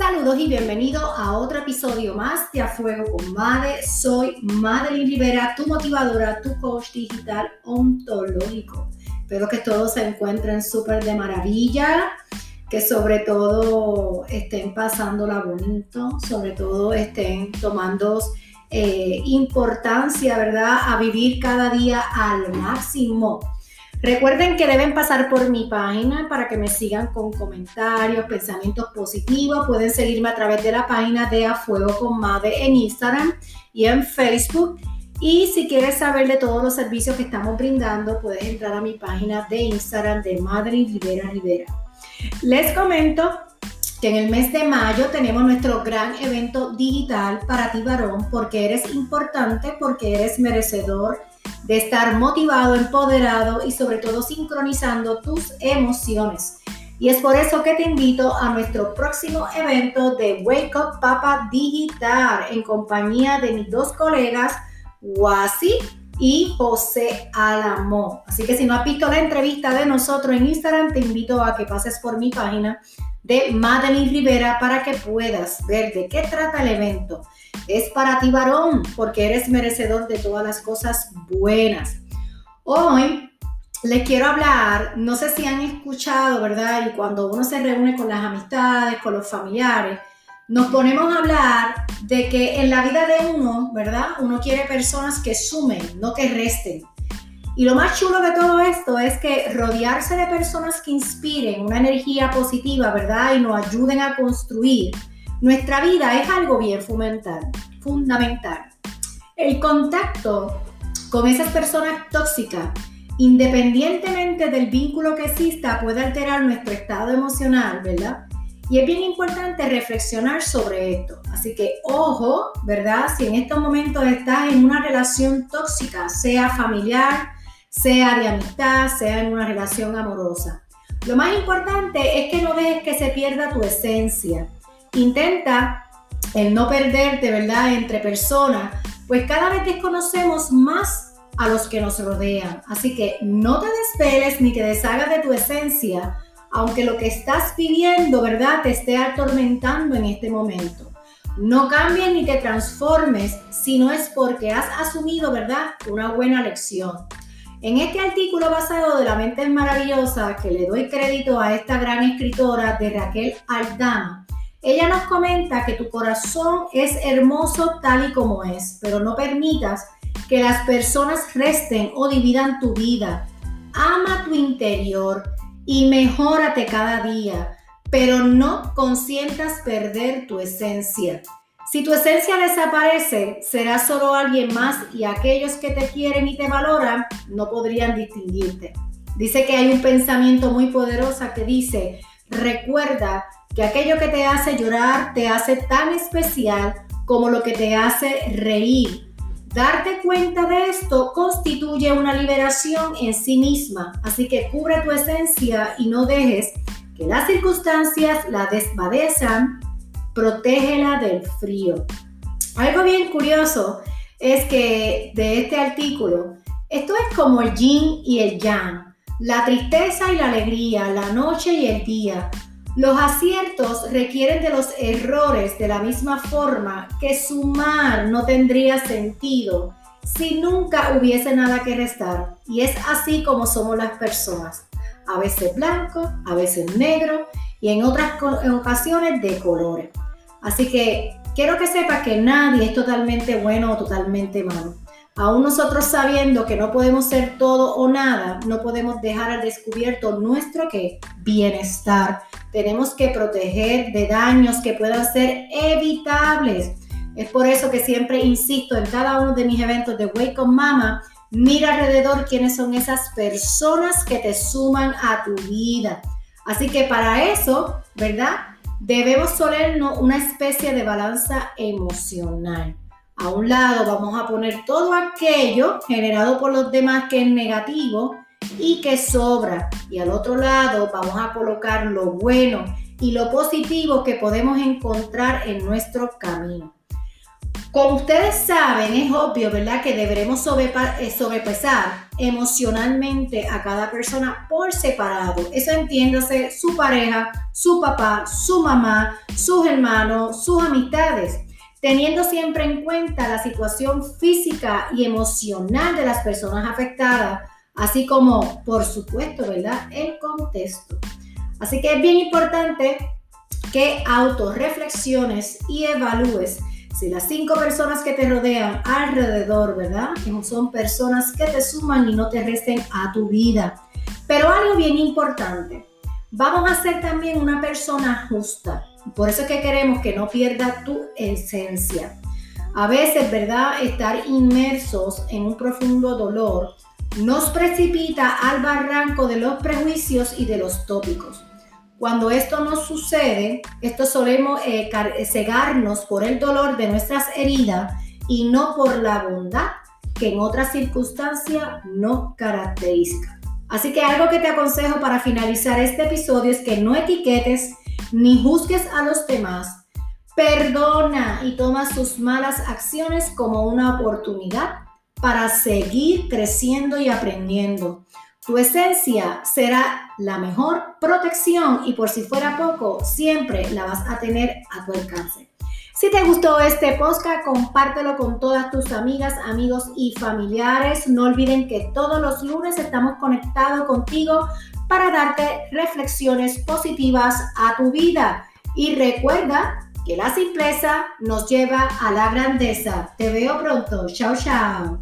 Saludos y bienvenido a otro episodio más de A Fuego con Made. Soy Madeline Rivera, tu motivadora, tu coach digital ontológico. Espero que todos se encuentren súper de maravilla, que sobre todo estén pasándola bonito, sobre todo estén tomando eh, importancia, ¿verdad? A vivir cada día al máximo. Recuerden que deben pasar por mi página para que me sigan con comentarios, pensamientos positivos. Pueden seguirme a través de la página de A Fuego con Made en Instagram y en Facebook. Y si quieres saber de todos los servicios que estamos brindando, puedes entrar a mi página de Instagram de Madre Rivera Rivera. Les comento que en el mes de mayo tenemos nuestro gran evento digital para ti varón porque eres importante, porque eres merecedor de estar motivado, empoderado y sobre todo sincronizando tus emociones. Y es por eso que te invito a nuestro próximo evento de Wake Up Papa Digital en compañía de mis dos colegas, Wasi y José Alamo. Así que si no has visto la entrevista de nosotros en Instagram, te invito a que pases por mi página de Madeline Rivera para que puedas ver de qué trata el evento es para ti varón, porque eres merecedor de todas las cosas buenas. Hoy les quiero hablar, no sé si han escuchado, ¿verdad? Y cuando uno se reúne con las amistades, con los familiares, nos ponemos a hablar de que en la vida de uno, ¿verdad? Uno quiere personas que sumen, no que resten. Y lo más chulo de todo esto es que rodearse de personas que inspiren una energía positiva, ¿verdad? Y nos ayuden a construir nuestra vida es algo bien fundamental. fundamental. El contacto con esas personas tóxicas, independientemente del vínculo que exista, puede alterar nuestro estado emocional, ¿verdad? Y es bien importante reflexionar sobre esto. Así que ojo, ¿verdad? Si en estos momentos estás en una relación tóxica, sea familiar, sea de amistad, sea en una relación amorosa. Lo más importante es que no dejes que se pierda tu esencia intenta el no perderte, ¿verdad?, entre personas, pues cada vez desconocemos más a los que nos rodean. Así que no te despeles ni te deshagas de tu esencia, aunque lo que estás viviendo, ¿verdad?, te esté atormentando en este momento. No cambies ni te transformes si no es porque has asumido, ¿verdad?, una buena lección. En este artículo basado de La mente es maravillosa, que le doy crédito a esta gran escritora de Raquel Aldama, ella nos comenta que tu corazón es hermoso tal y como es, pero no permitas que las personas resten o dividan tu vida. Ama tu interior y mejórate cada día, pero no consientas perder tu esencia. Si tu esencia desaparece, será solo alguien más y aquellos que te quieren y te valoran no podrían distinguirte. Dice que hay un pensamiento muy poderoso que dice, recuerda que aquello que te hace llorar te hace tan especial como lo que te hace reír. Darte cuenta de esto constituye una liberación en sí misma, así que cubre tu esencia y no dejes que las circunstancias la desvadezcan, protégela del frío. Algo bien curioso es que de este artículo, esto es como el yin y el yang, la tristeza y la alegría, la noche y el día, los aciertos requieren de los errores de la misma forma que sumar no tendría sentido si nunca hubiese nada que restar. Y es así como somos las personas. A veces blanco, a veces negro y en otras ocasiones de colores. Así que quiero que sepas que nadie es totalmente bueno o totalmente malo. Aún nosotros sabiendo que no podemos ser todo o nada, no podemos dejar al descubierto nuestro ¿qué? bienestar. Tenemos que proteger de daños que puedan ser evitables. Es por eso que siempre insisto en cada uno de mis eventos de Wake Up Mama, mira alrededor quiénes son esas personas que te suman a tu vida. Así que para eso, ¿verdad? Debemos solernos una especie de balanza emocional. A un lado vamos a poner todo aquello generado por los demás que es negativo y que sobra. Y al otro lado vamos a colocar lo bueno y lo positivo que podemos encontrar en nuestro camino. Como ustedes saben, es obvio, ¿verdad? Que deberemos eh, sobrepesar emocionalmente a cada persona por separado. Eso entiéndase su pareja, su papá, su mamá, sus hermanos, sus amistades, teniendo siempre en cuenta la situación física y emocional de las personas afectadas, así como, por supuesto, ¿verdad? El contexto. Así que es bien importante que autorreflexiones y evalúes las cinco personas que te rodean alrededor, ¿verdad? Son personas que te suman y no te resten a tu vida. Pero algo bien importante, vamos a ser también una persona justa. Por eso es que queremos que no pierda tu esencia. A veces, ¿verdad? Estar inmersos en un profundo dolor nos precipita al barranco de los prejuicios y de los tópicos. Cuando esto no sucede, esto solemos eh, eh, cegarnos por el dolor de nuestras heridas y no por la bondad que en otras circunstancias no caracteriza. Así que algo que te aconsejo para finalizar este episodio es que no etiquetes ni juzgues a los demás. Perdona y toma sus malas acciones como una oportunidad para seguir creciendo y aprendiendo. Tu esencia será la mejor protección y por si fuera poco, siempre la vas a tener a tu alcance. Si te gustó este podcast, compártelo con todas tus amigas, amigos y familiares. No olviden que todos los lunes estamos conectados contigo para darte reflexiones positivas a tu vida. Y recuerda que la simpleza nos lleva a la grandeza. Te veo pronto. Chao, chao.